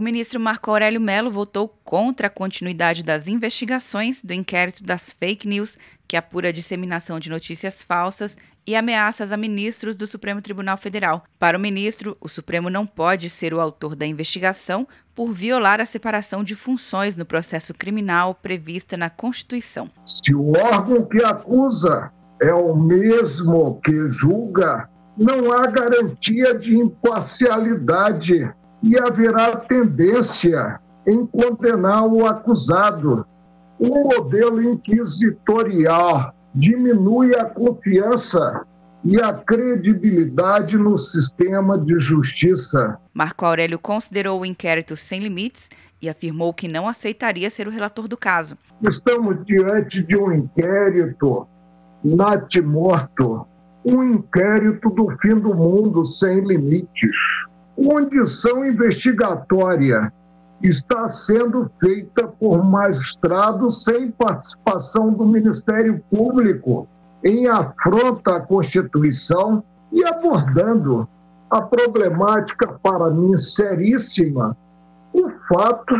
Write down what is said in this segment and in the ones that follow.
O ministro Marco Aurélio Mello votou contra a continuidade das investigações do inquérito das fake news que apura a disseminação de notícias falsas e ameaças a ministros do Supremo Tribunal Federal. Para o ministro, o Supremo não pode ser o autor da investigação por violar a separação de funções no processo criminal prevista na Constituição. Se o órgão que acusa é o mesmo que julga, não há garantia de imparcialidade e haverá tendência em condenar o acusado. O modelo inquisitorial diminui a confiança e a credibilidade no sistema de justiça. Marco Aurélio considerou o inquérito sem limites e afirmou que não aceitaria ser o relator do caso. Estamos diante de um inquérito natimorto, um inquérito do fim do mundo sem limites condição investigatória está sendo feita por magistrados sem participação do Ministério Público, em afronta à Constituição e abordando a problemática, para mim, seríssima, o fato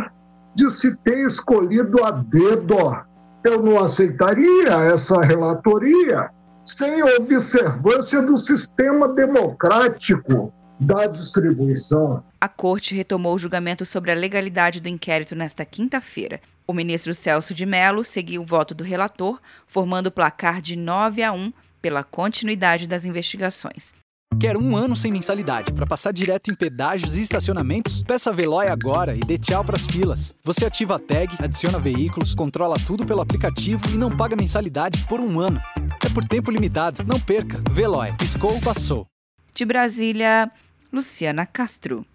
de se ter escolhido a dedo. Eu não aceitaria essa relatoria sem observância do sistema democrático da distribuição. A corte retomou o julgamento sobre a legalidade do inquérito nesta quinta-feira. O ministro Celso de Mello seguiu o voto do relator, formando o placar de 9 a 1 pela continuidade das investigações. Quer um ano sem mensalidade para passar direto em pedágios e estacionamentos? Peça a Veloy agora e dê tchau para as filas. Você ativa a tag, adiciona veículos, controla tudo pelo aplicativo e não paga mensalidade por um ano. É por tempo limitado. Não perca. Veloy. Piscou, passou. De Brasília, Luciana Castro.